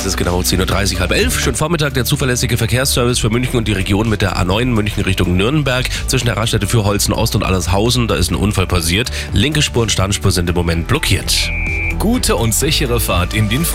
Es ist genau 10.30 Uhr, halb elf. Schönen Vormittag, der zuverlässige Verkehrsservice für München und die Region mit der A9 München Richtung Nürnberg. Zwischen der Raststätte für Holzen Ost und Allershausen, da ist ein Unfall passiert. Linke Spur und Standspur sind im Moment blockiert. Gute und sichere Fahrt in den